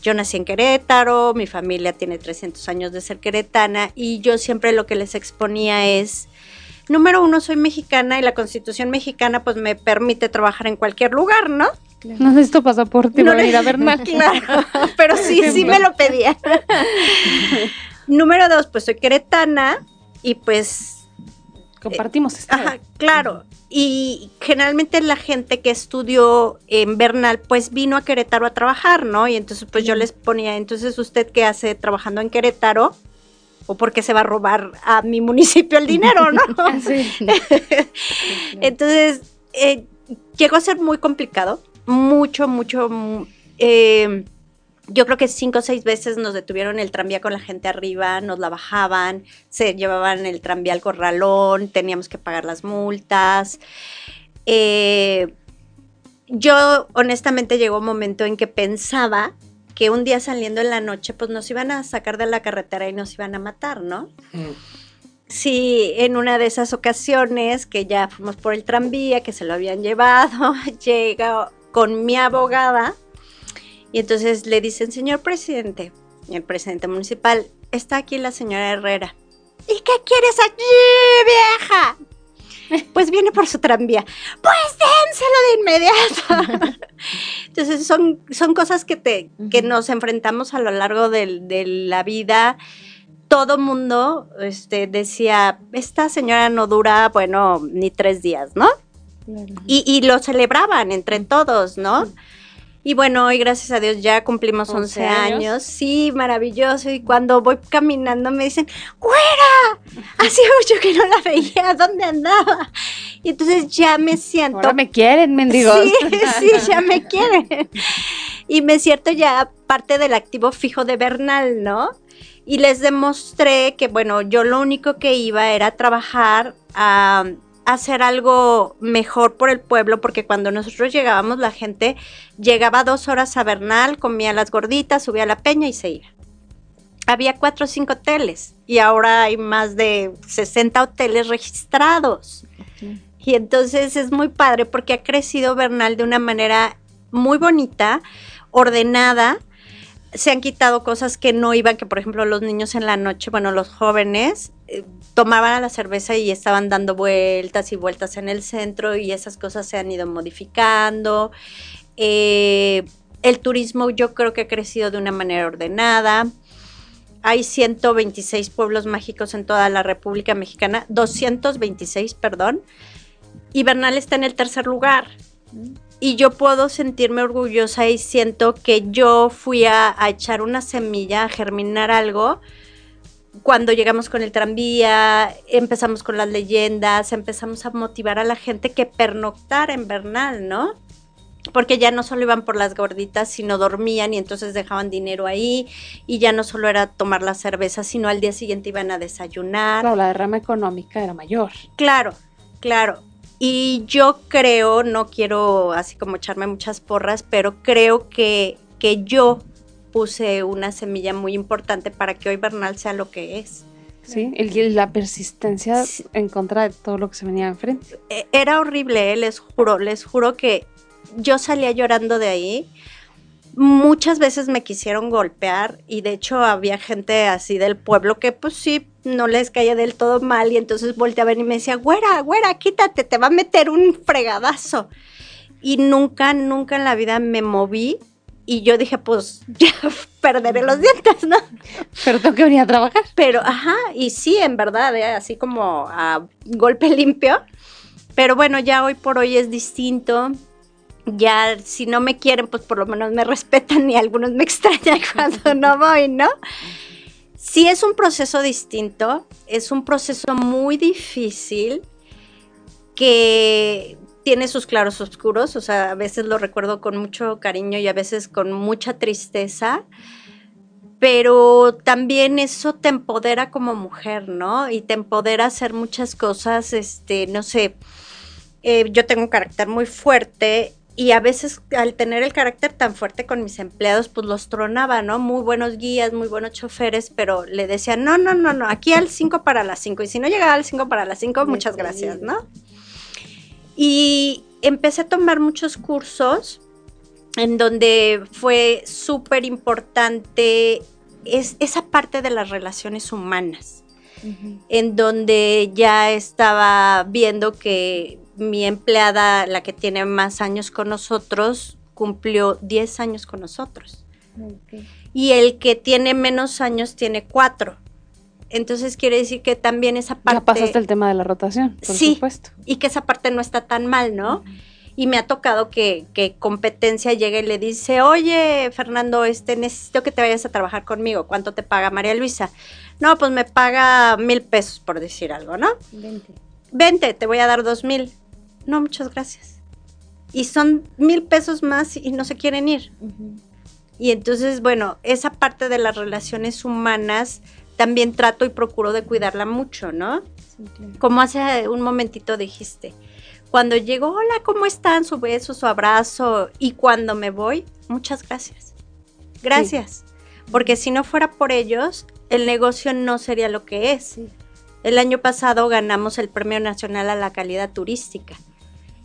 Yo nací en Querétaro, mi familia tiene 300 años de ser queretana y yo siempre lo que les exponía es número uno, soy mexicana y la constitución mexicana pues me permite trabajar en cualquier lugar, ¿no? Claro. No necesito pasaporte no para ir a Bernal. Claro, pero sí, sí me lo pedía. número dos, pues soy queretana y pues... Compartimos esto. Ajá, claro. Y generalmente la gente que estudió en Bernal, pues vino a Querétaro a trabajar, ¿no? Y entonces pues yo les ponía, entonces usted qué hace trabajando en Querétaro, o porque se va a robar a mi municipio el dinero, ¿no? sí. Entonces, eh, llegó a ser muy complicado, mucho, mucho, eh, yo creo que cinco o seis veces nos detuvieron el tranvía con la gente arriba, nos la bajaban, se llevaban el tranvía al corralón, teníamos que pagar las multas. Eh, yo honestamente llegó un momento en que pensaba que un día saliendo en la noche, pues nos iban a sacar de la carretera y nos iban a matar, ¿no? Mm. Sí, en una de esas ocasiones que ya fuimos por el tranvía, que se lo habían llevado, llega con mi abogada y entonces le dicen, señor presidente, el presidente municipal, está aquí la señora Herrera. ¿Y qué quieres aquí, vieja? Pues viene por su tranvía. Pues dénselo de inmediato. Entonces son, son cosas que, te, que nos enfrentamos a lo largo de, la vida. Todo mundo este, decía, esta señora no dura, bueno, ni tres días, ¿no? Y, y lo celebraban entre todos, ¿no? Y bueno, hoy gracias a Dios ya cumplimos 11, 11 años. años. Sí, maravilloso. Y cuando voy caminando me dicen, ¡Güera! Hace mucho que no la veía, ¿dónde andaba? Y entonces ya me siento Ahora me quieren, mendigos. Sí, sí, ya me quieren. Y me siento ya parte del activo fijo de Bernal, ¿no? Y les demostré que, bueno, yo lo único que iba era trabajar a hacer algo mejor por el pueblo, porque cuando nosotros llegábamos, la gente llegaba dos horas a Bernal, comía las gorditas, subía a la peña y se iba. Había cuatro o cinco hoteles y ahora hay más de 60 hoteles registrados. Y entonces es muy padre porque ha crecido Bernal de una manera muy bonita, ordenada. Se han quitado cosas que no iban, que por ejemplo los niños en la noche, bueno, los jóvenes eh, tomaban la cerveza y estaban dando vueltas y vueltas en el centro y esas cosas se han ido modificando. Eh, el turismo yo creo que ha crecido de una manera ordenada. Hay 126 pueblos mágicos en toda la República Mexicana, 226, perdón, y Bernal está en el tercer lugar. Y yo puedo sentirme orgullosa y siento que yo fui a echar una semilla, a germinar algo. Cuando llegamos con el tranvía, empezamos con las leyendas, empezamos a motivar a la gente que pernoctara en Bernal, ¿no? Porque ya no solo iban por las gorditas, sino dormían y entonces dejaban dinero ahí. Y ya no solo era tomar la cerveza, sino al día siguiente iban a desayunar. Claro, la derrama económica era mayor. Claro, claro. Y yo creo, no quiero así como echarme muchas porras, pero creo que, que yo puse una semilla muy importante para que hoy Bernal sea lo que es. Sí, el- la persistencia Sí. en contra de todo lo que se venía enfrente. Eh, Era horrible, eh, les juro, les juro que yo salía llorando de ahí. Muchas veces me quisieron golpear y de hecho había gente así del pueblo que pues sí, no les caía del todo mal y entonces volteaban y me decía, güera, güera, quítate, te va a meter un fregadazo. Y nunca, nunca en la vida me moví y yo dije, pues ya perderé los dientes, ¿no? Pero tengo que venir a trabajar. Pero, ajá, y sí, en verdad, ¿eh? así como a golpe limpio. Pero bueno, ya hoy por hoy es distinto. Ya, si no me quieren, pues por lo menos me respetan y algunos me extrañan cuando no voy, ¿no? Sí es un proceso distinto, es un proceso muy difícil que tiene sus claros oscuros, o sea, a veces lo recuerdo con mucho cariño y a veces con mucha tristeza, pero también eso te empodera como mujer, ¿no? Y te empodera a hacer muchas cosas, este, no sé, eh, yo tengo un carácter muy fuerte y a veces al tener el carácter tan fuerte con mis empleados, pues los tronaba, ¿no? Muy buenos guías, muy buenos choferes, pero le decía, no, no, no, no, aquí al 5 para las 5 y si no llegaba al 5 para las 5, muchas gracias, ¿no? Y empecé a tomar muchos cursos en donde fue súper importante es, esa parte de las relaciones humanas, en donde ya estaba viendo que mi empleada, la que tiene más años con nosotros, cumplió 10 años con nosotros. Y el que tiene menos años tiene 4. Entonces quiere decir que también esa parte... Ya pasaste el tema de la rotación, por Sí. supuesto. y que esa parte no está tan mal, ¿no? Y me ha tocado que, que competencia llegue y le dice, oye, Fernando, este, necesito que te vayas a trabajar conmigo. ¿Cuánto te paga María Luisa? No, pues me paga mil pesos, por decir algo, ¿no? Vente, te voy a dar dos mil. No, muchas gracias. Y son mil pesos más y no se quieren ir. Y entonces, bueno, esa parte de las relaciones humanas también trato y procuro de cuidarla mucho, ¿no? Como hace un momentito dijiste, cuando llego, hola, ¿cómo están? Su beso, su abrazo. Y cuando me voy, muchas gracias. Gracias. Porque si no fuera por ellos, el negocio no sería lo que es. El año pasado ganamos el Premio Nacional a la Calidad Turística.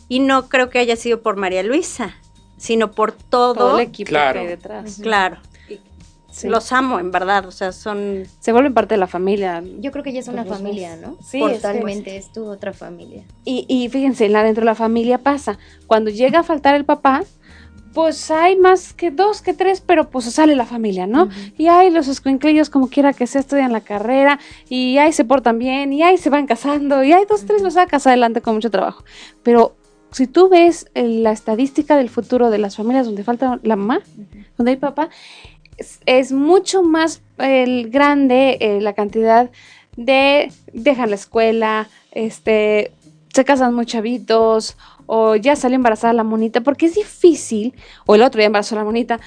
Y no creo que haya sido por María Luisa, sino por todo, Todo el equipo Claro. que hay detrás. Claro. Sí. Los amo, en verdad. O sea, son. Se vuelven parte de la familia. Yo creo que ya es una Pues familia, ves. ¿no? Sí, es que- Totalmente, es tu otra familia. Y, y fíjense, la dentro de la familia pasa. Cuando llega a faltar el papá, pues hay más que dos, que tres, pero pues sale la familia, ¿no? Y hay los escuinclillos, como quiera que sea, estudian la carrera, y ahí se portan bien, y ahí se van casando, y hay dos, tres los sacas adelante con mucho trabajo. Pero si tú ves eh, la estadística del futuro de las familias donde falta la mamá, donde hay papá, es, es mucho más grande eh, la cantidad de dejan la escuela, este, se casan muy chavitos, o ya salió embarazada la monita, porque es difícil, o el otro ya embarazó a la monita,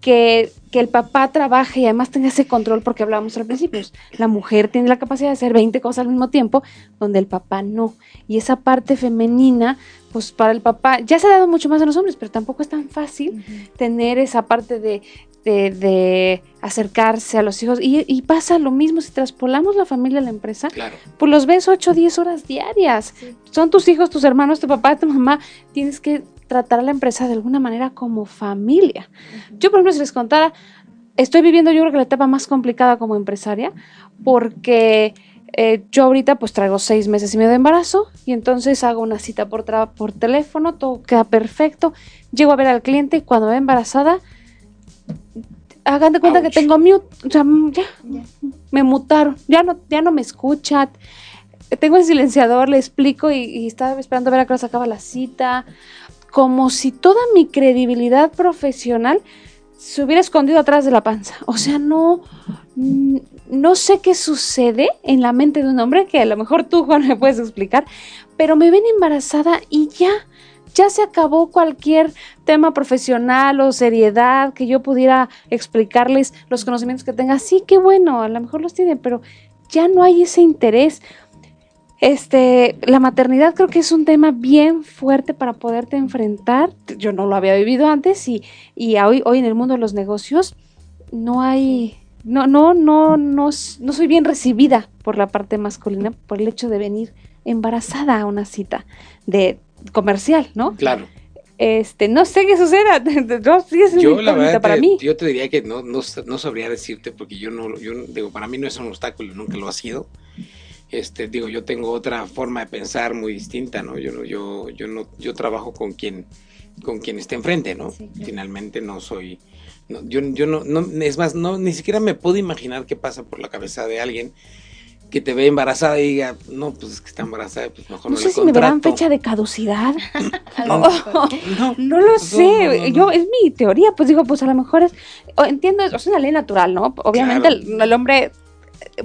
que, que el papá trabaje y además tenga ese control, porque hablábamos al principio, la mujer tiene la capacidad de hacer 20 cosas al mismo tiempo, donde el papá no. Y esa parte femenina, pues para el papá, ya se ha dado mucho más a los hombres, pero tampoco es tan fácil tener esa parte de, de, de acercarse a los hijos. Y, y pasa lo mismo si traspolamos la familia a la empresa, Claro. pues los ves 8 o 10 horas diarias. Sí. Son tus hijos, tus hermanos, tu papá, tu mamá. Tienes que tratar a la empresa de alguna manera como familia. Yo, por ejemplo, si les contara, estoy viviendo yo creo que la etapa más complicada como empresaria, porque eh, yo ahorita pues traigo seis meses y medio de embarazo y entonces hago una cita por, tra- por teléfono, todo queda perfecto, llego a ver al cliente y cuando ve embarazada, hagan de cuenta Ouch. que tengo mute, o sea, mm, ya, me mutaron, ya no, ya no me escucha, tengo el silenciador, le explico y, y estaba esperando a ver a qué hora se acaba la cita, como si toda mi credibilidad profesional se hubiera escondido atrás de la panza. O sea, no, mm, no sé qué sucede en la mente de un hombre, que a lo mejor tú, Juan, me puedes explicar, pero me ven embarazada y ya, ya se acabó cualquier tema profesional o seriedad que yo pudiera explicarles los conocimientos que tenga. Sí, qué bueno, a lo mejor los tiene, pero ya no hay ese interés. Este, la maternidad creo que es un tema bien fuerte para poderte enfrentar. Yo no lo había vivido antes y, y hoy, hoy en el mundo de los negocios no hay, no, no, no, no, no soy bien recibida por la parte masculina por el hecho de venir embarazada a una cita de comercial, ¿no? Claro. Este, no sé qué suceda. No, sí es Yo la verdad para te- mí. yo te diría que no, no, no sabría decirte porque yo no, yo digo, para mí no es un obstáculo, nunca lo ha sido. Este, digo, yo tengo otra forma de pensar muy distinta, ¿no? Yo no, yo, yo no, yo trabajo con quien, con quien esté enfrente, ¿no? Sí, claro. Finalmente no soy, no, yo, yo no, no, es más, no, ni siquiera me puedo imaginar qué pasa por la cabeza de alguien que te ve embarazada y diga, no, pues es que está embarazada, pues mejor No no, sé si me verán contrato". fecha de caducidad. No. No, No lo sé, yo es mi teoría, pues digo, pues a lo mejor es, entiendo, es una ley natural, ¿no? Obviamente Claro. el, el hombre,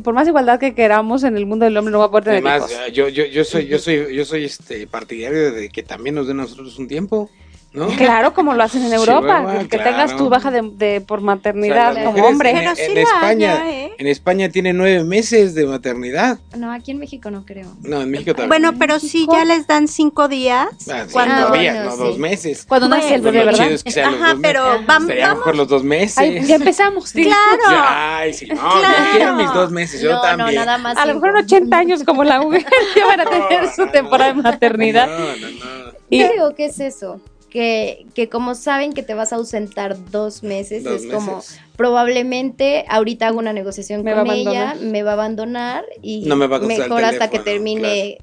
por más igualdad que queramos en el mundo del hombre no va a poder tener Además, hijos. yo, yo, yo soy, yo soy, yo soy este partidario de que también nos den a nosotros un tiempo, ¿no? Claro, como lo hacen en Europa, Chihuahua, que claro. tengas tu baja de, de- por O sea, maternidad como hombre. En, Pero sí en España, haya, ¿eh? en España tiene nueve meses de maternidad. No, aquí en México no creo. No, en México también. Bueno, pero sí ya les dan cinco días. Ah, sí, cuando- todavía, bueno, no sí. dos meses. Cuando nace el Pues bebé, ¿verdad? chido es que Ajá, pero meses. vam- Sería mejor los dos meses. Ay, ya empezamos. sí. Claro. Ya, ay, sí, no, Claro. yo quiero mis dos meses, yo no, también. no, nada más. A lo mejor en 80 años como la mujer ya van a tener su temporada de maternidad. No, no, no. Y- Yo digo que es eso. Que, que como saben que te vas a ausentar dos meses, Dos es como probablemente ahorita hago una negociación Me con a ella, me va a abandonar y No me va a contestar el mejor hasta que termine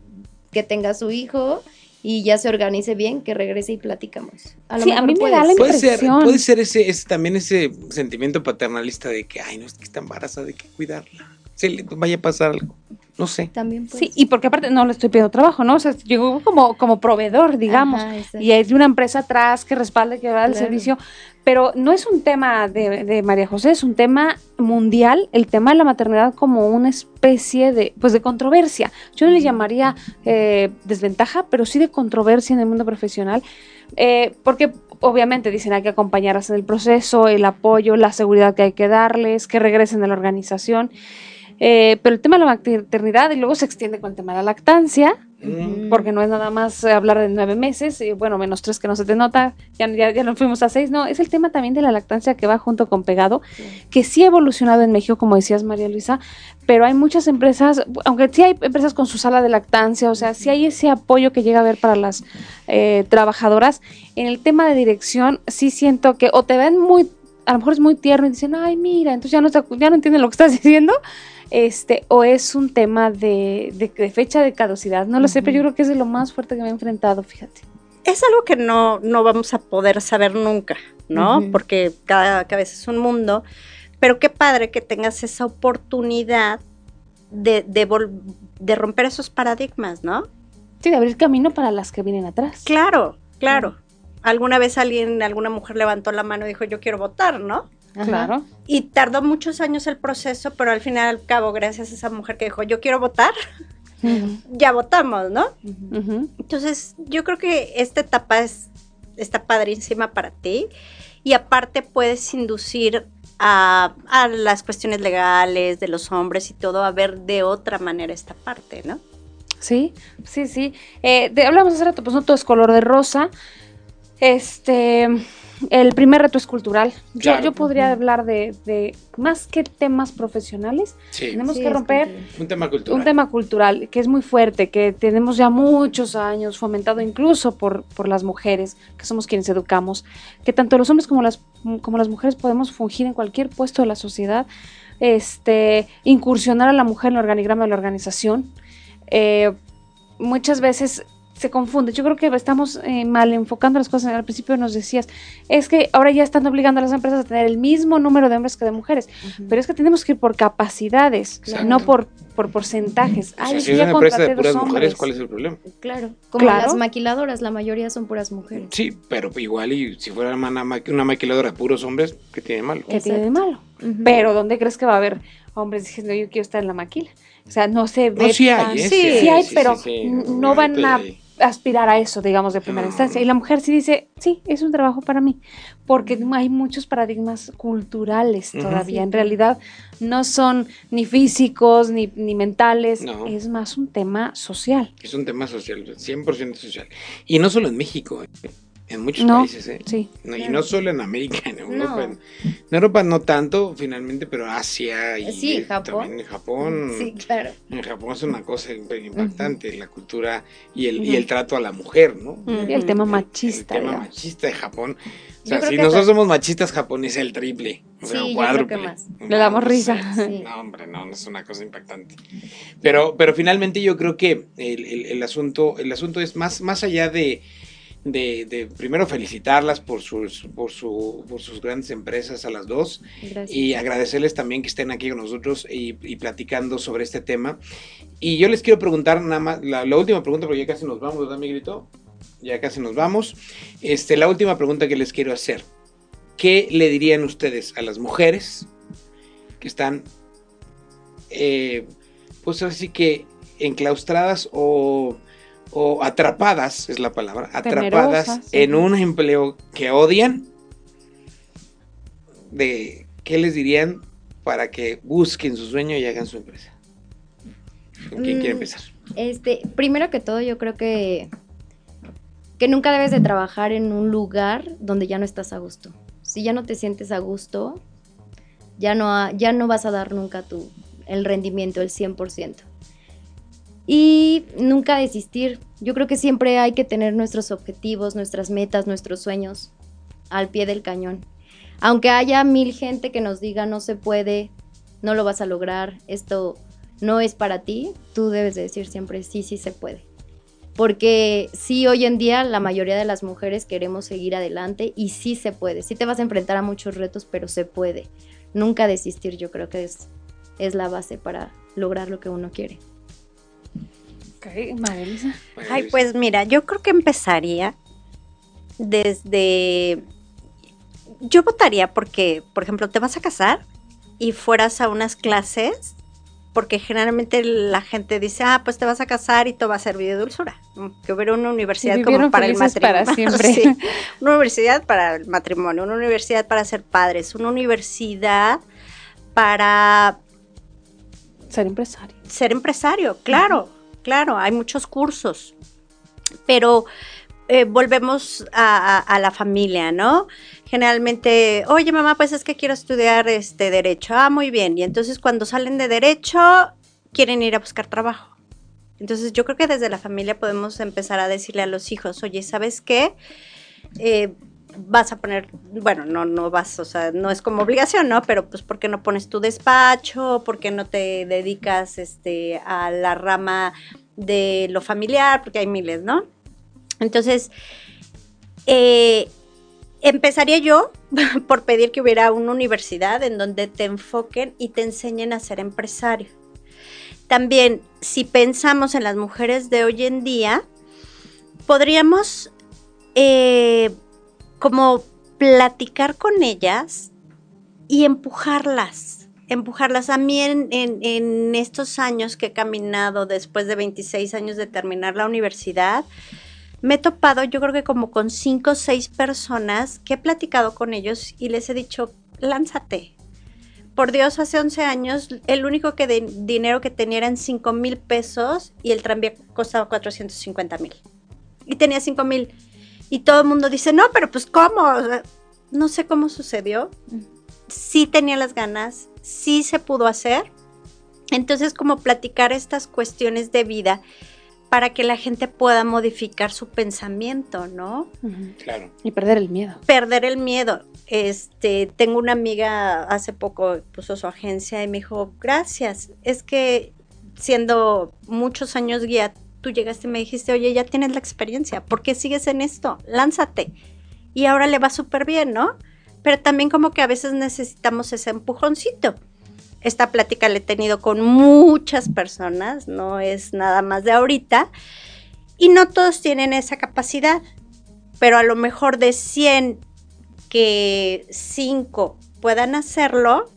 que tenga su hijo y ya se organice bien, que regrese y platicamos. A lo Sí, a mejor mí me puede da la ser. Puede ser, impresión. puede ser ese, ese también ese sentimiento paternalista de que, ay, no es que está embarazada, hay que cuidarla. Se le vaya a pasar algo. No sé. También puede Sí, y porque aparte no le estoy pidiendo trabajo, ¿no? O sea, llegó como, como proveedor, digamos. Ajá, y hay una empresa atrás que respalde, que da el Claro. servicio. Pero no es un tema de, de María José, es un tema mundial, el tema de la maternidad como una especie de, pues de controversia. Yo no le llamaría eh, desventaja, pero sí de controversia en el mundo profesional. Eh, porque obviamente dicen hay que acompañarlas en el proceso, el apoyo, la seguridad que hay que darles, que regresen a la organización. Eh, pero el tema de la maternidad y luego se extiende con el tema de la lactancia, Mm. porque no es nada más eh, hablar de nueve meses, y bueno, menos tres que no se te nota, ya, ya, ya nos fuimos a seis, no, es el tema también de la lactancia que va junto con pegado, que sí ha evolucionado en México, como decías María Luisa, pero hay muchas empresas, aunque sí hay empresas con su sala de lactancia, o sea, sí hay ese apoyo que llega a haber para las eh, trabajadoras, en el tema de dirección sí siento que o te ven muy, a lo mejor es muy tierno y dicen, ay, mira, entonces ya no, ya no entienden lo que estás diciendo, este, o es un tema de, de- de fecha de caducidad, no lo sé, pero yo creo que es de lo más fuerte que me he enfrentado, fíjate. es algo que no, no vamos a poder saber nunca, ¿no? Porque cada cabeza es un mundo. Pero qué padre que tengas esa oportunidad de, de, vol- de romper esos paradigmas, ¿no? Sí, de abrir camino para las que vienen atrás. Claro, claro. Alguna vez alguien, alguna mujer levantó la mano y dijo, yo quiero votar, ¿no? Claro. Y tardó muchos años el proceso, pero al final al cabo, gracias a esa mujer que dijo, yo quiero votar, ya votamos, ¿no? Entonces, yo creo que esta etapa es, está padrísima para ti y aparte puedes inducir a, a las cuestiones legales de los hombres y todo a ver de otra manera esta parte, ¿no? Sí, sí, sí. Eh, de- hablamos hace rato, pues no todo es color de rosa. Este, el primer reto es cultural. Yo, Claro. yo podría hablar de, de más que temas profesionales, Sí, tenemos Sí, que romper un tema cultural. un tema cultural que es muy fuerte, que tenemos ya muchos años fomentado incluso por, por las mujeres, que somos quienes educamos, que tanto los hombres como las, como las mujeres podemos fungir en cualquier puesto de la sociedad, este, incursionar a la mujer en el organigrama de la organización. Eh, muchas veces se confunde. Yo creo que estamos eh, mal enfocando las cosas. Al principio nos decías, es que ahora ya están obligando a las empresas a tener el mismo número de hombres que de mujeres. Pero es que tenemos que ir por capacidades, Exacto. no por, por porcentajes. O sea, Ay, si es ya una empresa de puras mujeres, hombres. ¿cuál es el problema? Claro. Como Claro. las maquiladoras, la mayoría son puras mujeres. Sí, pero igual y si fuera una, ma- una maquiladora de puros hombres, ¿qué tiene de malo? ¿Qué tiene de malo? Pero ¿dónde crees que va a haber hombres diciendo yo quiero estar en la maquila? O sea, no se ve No, sí hay, tan- ¿eh? sí, Sí hay, sí, pero sí, sí. n- no van a hay. Aspirar a eso, digamos, de primera No. instancia. Y la mujer sí dice, sí, es un trabajo para mí, porque hay muchos paradigmas culturales todavía. En realidad no son ni físicos ni, ni mentales, No. es más un tema social. Es un tema social, 100% social. Y no solo en México, ¿eh? En muchos No. países, ¿eh? Sí. No, y no solo en América, en Europa. No. En, Europa no tanto, finalmente, pero Asia y Sí, Japón. también en Japón. Sí, claro. En Japón es una cosa impactante, la cultura y el, y el trato a la mujer, ¿no? Y el tema El- machista. El tema digamos. machista de Japón. O sea, si nosotros somos machistas, Japón es el triple. O sea, Sí, yo cuádruple. creo que más. Le damos risa. Sí. No, hombre, no, no es una cosa impactante. Pero, pero finalmente yo creo que el, el- el asunto, el asunto es más, más allá de, de, de primero felicitarlas por sus, por su, por sus grandes empresas a las dos Gracias. y agradecerles también que estén aquí con nosotros y, y platicando sobre este tema. Y yo les quiero preguntar nada más, la, la última pregunta, porque ya casi nos vamos, ¿verdad, Miguelito? Ya casi nos vamos. Este, la última pregunta que les quiero hacer. ¿Qué le dirían ustedes a las mujeres que están, eh, pues así que enclaustradas o, o atrapadas, es la palabra, atrapadas Temerosas, en un empleo que odian? de qué les dirían para que busquen su sueño y hagan su empresa. ¿Con quién Mm. quiere empezar? Este, primero que todo, yo creo que que nunca debes de trabajar en un lugar donde ya no estás a gusto. Si ya no te sientes a gusto, ya no, ya no vas a dar nunca tu, el rendimiento, el 100%. Y nunca desistir. Yo creo que siempre hay que tener nuestros objetivos, nuestras metas, nuestros sueños al pie del cañón. Aunque haya mil gente que nos diga no se puede, no lo vas a lograr, esto no es para ti, tú debes de decir siempre sí, sí se puede. Porque sí, hoy en día la mayoría de las mujeres queremos seguir adelante y sí se puede. Sí te vas a enfrentar a muchos retos, pero se puede. Nunca desistir, yo creo que es, es la base para lograr lo que uno quiere. Elisa. Ay, pues mira, yo creo que empezaría desde... Yo votaría porque, por ejemplo, te vas a casar y fueras a unas clases porque generalmente la gente dice, ah, pues te vas a casar y todo va a ser vida y dulzura. Que hubiera una universidad como para el matrimonio. Para siempre. Sí, una universidad para el matrimonio, una universidad para ser padres, una universidad para ser empresario. Ser empresario, claro, claro, hay muchos cursos, pero eh, volvemos a, la familia, ¿no? Generalmente, oye mamá, pues es que quiero estudiar este derecho. Ah, muy bien. Y entonces cuando salen de derecho, quieren ir a buscar trabajo. Entonces yo creo que desde la familia podemos empezar a decirle a los hijos, oye, ¿sabes qué? Eh, vas a poner, bueno, no, no vas, o sea, no es como obligación, ¿no? Pero pues, ¿por qué no pones tu despacho? ¿Por qué no te dedicas este, a la rama de lo familiar? Porque hay miles, ¿no? Entonces, eh, empezaría yo por pedir que hubiera una universidad en donde te enfoquen y te enseñen a ser empresario. También, si pensamos en las mujeres de hoy en día, podríamos eh, como platicar con ellas y empujarlas, empujarlas. A mí en, estos años que he caminado después de 26 años de terminar la universidad, me he topado yo creo que como con cinco o seis personas que he platicado con ellos y les he dicho, lánzate. Por Dios, hace 11 años el único que dinero que tenía eran 5 mil pesos y el tranvía costaba 450 mil. Y tenía 5 mil. Y todo el mundo dice, no, pero pues ¿cómo? no sé cómo sucedió. Sí tenía las ganas, sí se pudo hacer. Entonces, como platicar estas cuestiones de vida para que la gente pueda modificar su pensamiento, ¿no? Claro. Y perder el miedo. Perder el miedo. Este, tengo una amiga hace poco puso su agencia y me dijo, "Gracias, es que siendo muchos años guía, tú llegaste y me dijiste, "Oye, ya tienes la experiencia, ¿por qué sigues en esto? Lánzate." Y ahora le va súper bien, ¿no? Pero también como que a veces necesitamos ese empujoncito esta plática la he tenido con muchas personas, no es nada más de ahorita, y no todos tienen esa capacidad, pero a lo mejor de 100 que 5 puedan hacerlo,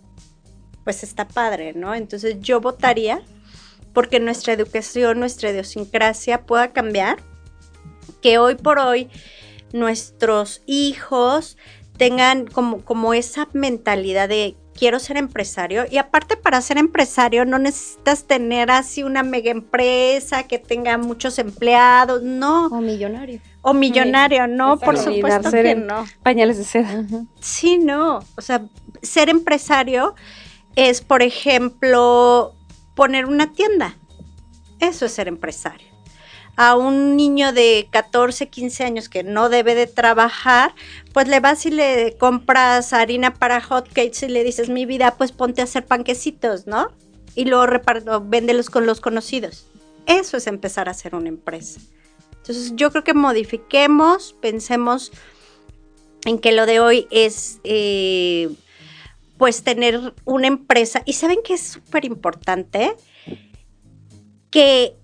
pues está padre, ¿no? Entonces yo votaría porque nuestra educación, nuestra idiosincrasia pueda cambiar, que hoy por hoy nuestros hijos tengan como, como esa mentalidad de quiero ser empresario. Y aparte para ser empresario no necesitas tener así una mega empresa que tenga muchos empleados, no. O millonario. O millonario, no, por supuesto que no. Pañales de seda. Sí, no. O sea, ser empresario es, por ejemplo, poner una tienda. Eso es ser empresario a un niño de 14, 15 años que no debe de trabajar, pues le vas y le compras harina para hotcakes y le dices, mi vida, pues ponte a hacer panquecitos, ¿no? Y luego reparto, véndelos con los conocidos. Eso es empezar a hacer una empresa. Entonces yo creo que modifiquemos, pensemos en que lo de hoy es eh, pues tener una empresa. Y saben que es súper importante que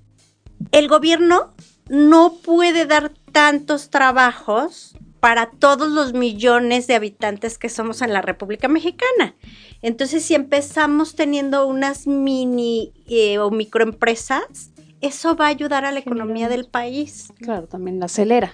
el gobierno no puede dar tantos trabajos para todos los millones de habitantes que somos en la República Mexicana. Entonces, si empezamos teniendo unas mini eh, o microempresas, eso va a ayudar a la economía del país. Claro, también la acelera.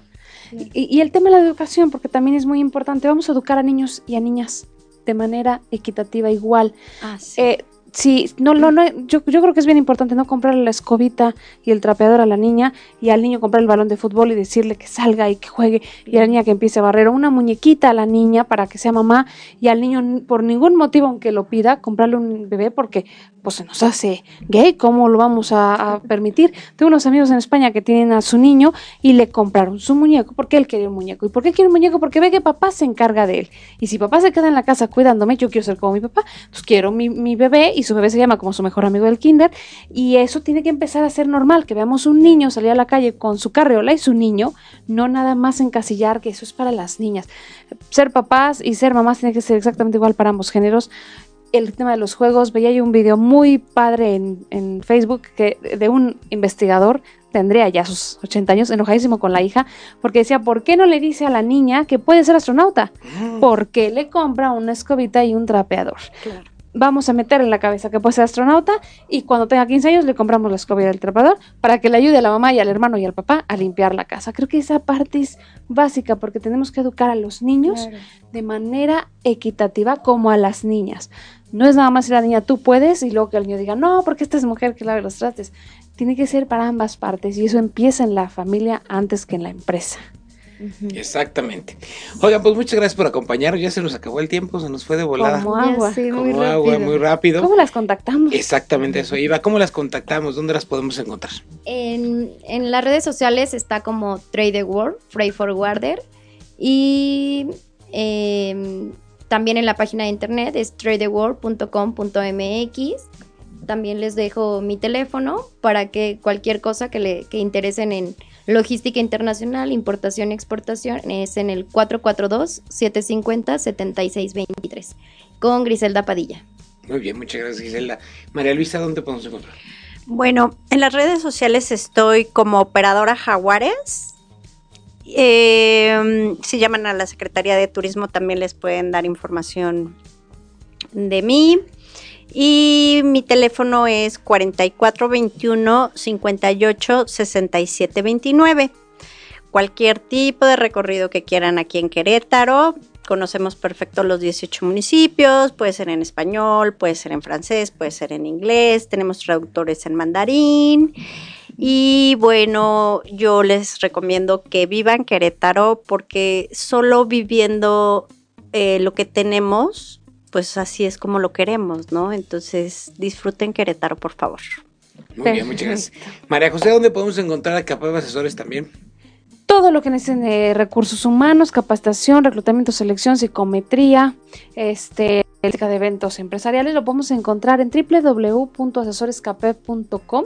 Y, el tema de la educación, porque también es muy importante, vamos a educar a niños y a niñas de manera equitativa igual. Ah, sí. Eh, Sí, no, no, no yo, yo creo que es bien importante no comprarle la escobita y el trapeador a la niña y al niño comprar el balón de fútbol y decirle que salga y que juegue y a la niña que empiece a barrer una muñequita a la niña para que sea mamá y al niño por ningún motivo aunque lo pida comprarle un bebé porque pues se nos hace gay, ¿cómo lo vamos a, permitir? Tengo unos amigos en España que tienen a su niño y le compraron su muñeco porque él quería un muñeco. ¿Y por qué quiere un muñeco? Porque ve que papá se encarga de él. Y si papá se queda en la casa cuidándome, yo quiero ser como mi papá. Entonces quiero mi, mi bebé y su bebé se llama como su mejor amigo del kinder. Y eso tiene que empezar a ser normal, que veamos un niño salir a la calle con su carriola y su niño, no nada más encasillar que eso es para las niñas. Ser papás y ser mamás tiene que ser exactamente igual para ambos géneros el tema de los juegos, veía yo un video muy padre en, Facebook que, de un investigador, tendría ya sus 80 años, enojadísimo con la hija, porque decía, ¿por qué no le dice a la niña que puede ser astronauta? Mm. ¿Por qué le compra una escobita y un trapeador? Vamos a meter en la cabeza que puede ser astronauta y cuando tenga 15 años le compramos la escoba y el trepador para que le ayude a la mamá y al hermano y al papá a limpiar la casa. Creo que esa parte es básica porque tenemos que educar a los niños de manera equitativa como a las niñas. No es nada más si la niña tú puedes y luego que el niño diga, no, porque esta es mujer que lave los trastes. Tiene que ser para ambas partes y eso empieza en la familia antes que en la empresa. Exactamente. Oigan, pues muchas gracias por acompañarnos. Ya se nos acabó el tiempo, se nos fue de volada. Como agua. Ya sé, muy Como agua, rápido. muy rápido. ¿Cómo las contactamos? Exactamente eso iba. ¿Cómo las contactamos? ¿Dónde las podemos encontrar? En, en las redes sociales está como Trade the World, Freight Forwarder. Y em, también en la página de internet es tradetheworld.com.mx. También les dejo mi teléfono para que cualquier cosa que le que interesen en logística internacional, importación y exportación es en el 442-750-7623 con Griselda Padilla. Muy bien, muchas gracias, Gisela. María Luisa, ¿dónde podemos encontrar? Bueno, en las redes sociales estoy como operadora Jaguares. Eh, si llaman a la Secretaría de Turismo también les pueden dar información de mí. Y mi teléfono es 4421 58 67 29. Cualquier tipo de recorrido que quieran aquí en Querétaro. Conocemos perfecto los 18 municipios, puede ser en español, puede ser en francés, puede ser en inglés, tenemos traductores en mandarín. Y bueno, yo les recomiendo que vivan Querétaro porque solo viviendo eh, lo que tenemos, pues así es como lo queremos, ¿no? Entonces disfruten Querétaro, por favor. Muy bien, muchas gracias. María José, ¿dónde podemos encontrar a Capab Asesores también? todo lo que necesiten de recursos humanos, capacitación, reclutamiento, selección, psicometría, este, ética de eventos empresariales, lo podemos encontrar en www.asesorescapep.com.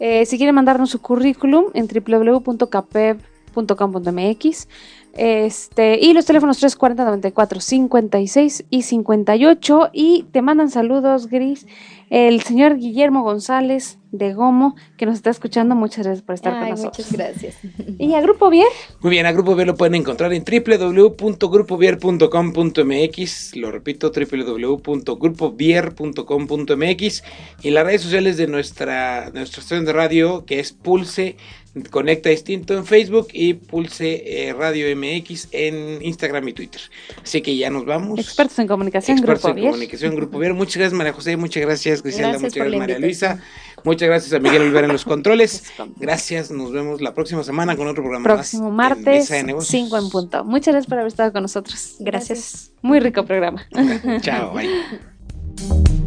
Eh, si quieren mandarnos su currículum en www.capep.com.mx. Este, y los teléfonos 340 94 56 y 58 y te mandan saludos Gris el señor Guillermo González de Gomo que nos está escuchando. Muchas gracias por estar Ay, con nosotros. muchas gracias. y a Grupo Bien Muy bien, a Grupo Vier lo pueden encontrar en www.grupovier.com.mx, lo repito, www.grupovier.com.mx y las redes sociales de nuestra, nuestra estación de radio que es Pulse Conecta Distinto en Facebook y Pulse eh, Radio MX en Instagram y Twitter. Así que ya nos vamos. expertos en comunicación Expertos Grupo en comunicación, Grupo Vier. Muchas gracias, María José. Muchas gracias, Griselda. Gracias muchas gracias, María Luisa. Muchas gracias a Miguel Olvera en los controles. Gracias, nos vemos la próxima semana con otro programa próximo más. martes Mesa de Negocios. 5 en punto muchas gracias por haber estado con nosotros Gracias. muy rico programa Chao, bye.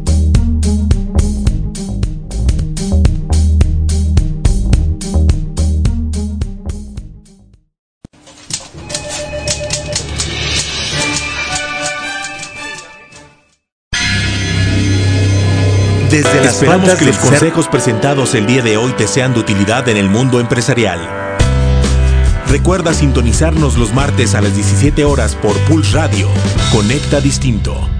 Desde las Esperamos que los consejos presentados el día de hoy te sean de utilidad en el mundo empresarial. Recuerda sintonizarnos los martes a las 17 horas por Pulse Radio. Conecta Distinto.